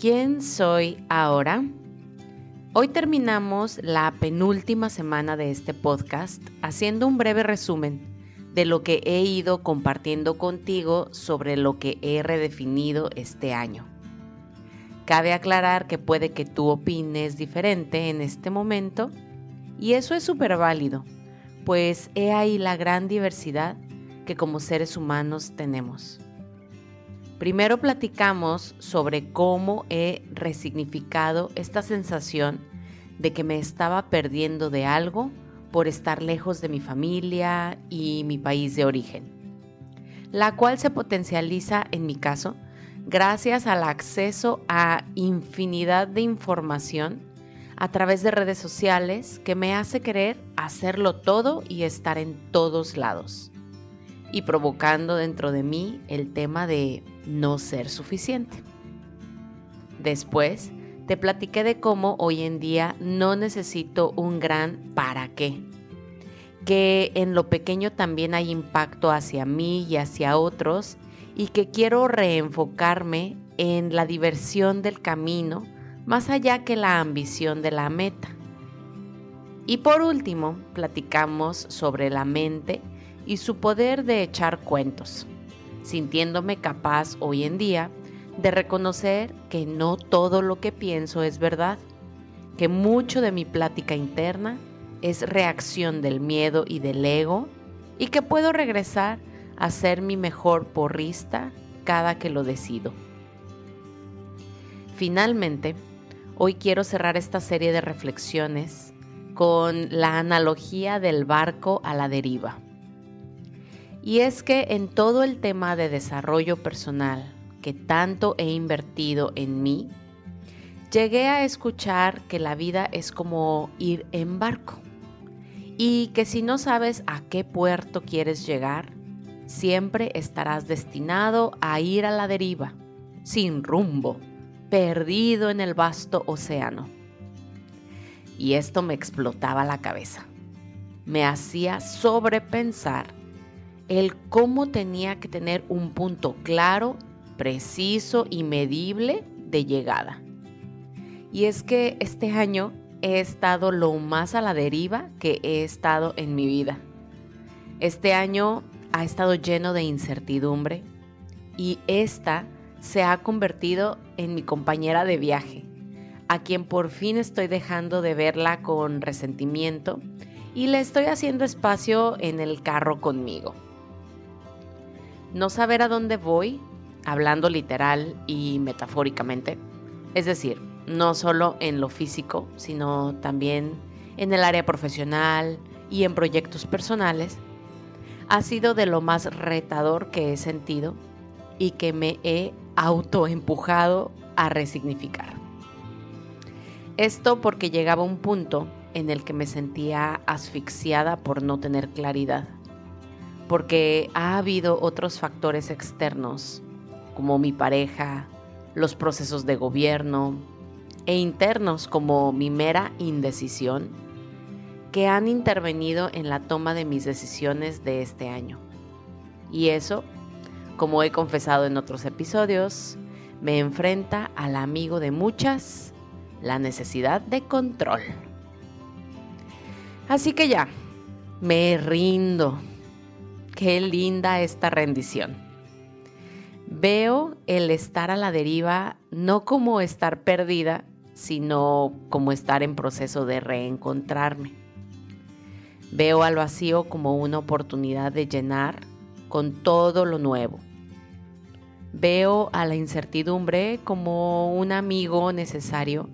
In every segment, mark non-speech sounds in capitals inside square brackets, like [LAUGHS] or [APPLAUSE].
¿Quién soy ahora? Hoy terminamos la penúltima semana de este podcast haciendo un breve resumen de lo que he ido compartiendo contigo sobre lo que he redefinido este año. Cabe aclarar que puede que tú opines diferente en este momento y eso es súper válido, pues he ahí la gran diversidad que como seres humanos tenemos. Primero platicamos sobre cómo he resignificado esta sensación de que me estaba perdiendo de algo por estar lejos de mi familia y mi país de origen, la cual se potencializa en mi caso gracias al acceso a infinidad de información a través de redes sociales que me hace querer hacerlo todo y estar en todos lados y provocando dentro de mí el tema de no ser suficiente. Después, te platiqué de cómo hoy en día no necesito un gran para qué, que en lo pequeño también hay impacto hacia mí y hacia otros y que quiero reenfocarme en la diversión del camino más allá que la ambición de la meta. Y por último, platicamos sobre la mente y su poder de echar cuentos, sintiéndome capaz hoy en día de reconocer que no todo lo que pienso es verdad, que mucho de mi plática interna es reacción del miedo y del ego y que puedo regresar a ser mi mejor porrista cada que lo decido. Finalmente, hoy quiero cerrar esta serie de reflexiones con la analogía del barco a la deriva. Y es que en todo el tema de desarrollo personal que tanto he invertido en mí, llegué a escuchar que la vida es como ir en barco y que si no sabes a qué puerto quieres llegar, siempre estarás destinado a ir a la deriva, sin rumbo, perdido en el vasto océano. Y esto me explotaba la cabeza. Me hacía sobrepensar el cómo tenía que tener un punto claro, preciso y medible de llegada. Y es que este año he estado lo más a la deriva que he estado en mi vida. Este año ha estado lleno de incertidumbre y esta se ha convertido en mi compañera de viaje, a quien por fin estoy dejando de verla con resentimiento y le estoy haciendo espacio en el carro conmigo. No saber a dónde voy, hablando literal y metafóricamente, es decir, no solo en lo físico, sino también en el área profesional y en proyectos personales, ha sido de lo más retador que he sentido y que me he autoempujado a resignificar. Esto porque llegaba un punto en el que me sentía asfixiada por no tener claridad porque ha habido otros factores externos, como mi pareja, los procesos de gobierno, e internos como mi mera indecisión, que han intervenido en la toma de mis decisiones de este año. Y eso, como he confesado en otros episodios, me enfrenta al amigo de muchas, la necesidad de control. Así que ya, me rindo Qué linda esta rendición. Veo el estar a la deriva no como estar perdida, sino como estar en proceso de reencontrarme. Veo al vacío como una oportunidad de llenar con todo lo nuevo. Veo a la incertidumbre como un amigo necesario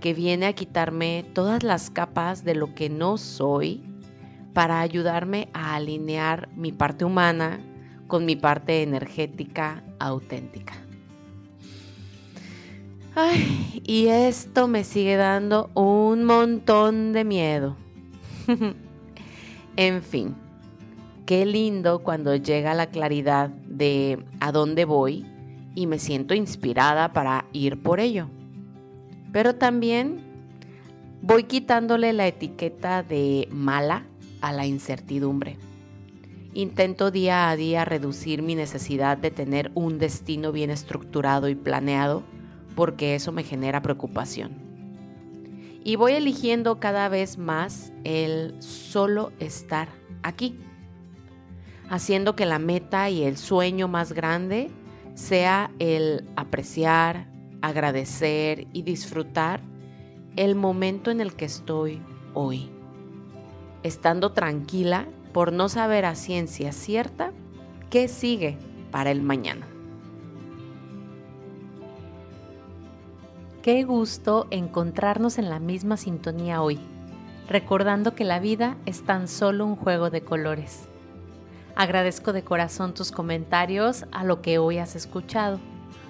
que viene a quitarme todas las capas de lo que no soy para ayudarme a alinear mi parte humana con mi parte energética auténtica. Ay, y esto me sigue dando un montón de miedo. [LAUGHS] en fin, qué lindo cuando llega la claridad de a dónde voy y me siento inspirada para ir por ello. Pero también voy quitándole la etiqueta de mala a la incertidumbre. Intento día a día reducir mi necesidad de tener un destino bien estructurado y planeado porque eso me genera preocupación. Y voy eligiendo cada vez más el solo estar aquí, haciendo que la meta y el sueño más grande sea el apreciar, agradecer y disfrutar el momento en el que estoy hoy, estando tranquila por no saber a ciencia cierta qué sigue para el mañana. Qué gusto encontrarnos en la misma sintonía hoy, recordando que la vida es tan solo un juego de colores. Agradezco de corazón tus comentarios a lo que hoy has escuchado,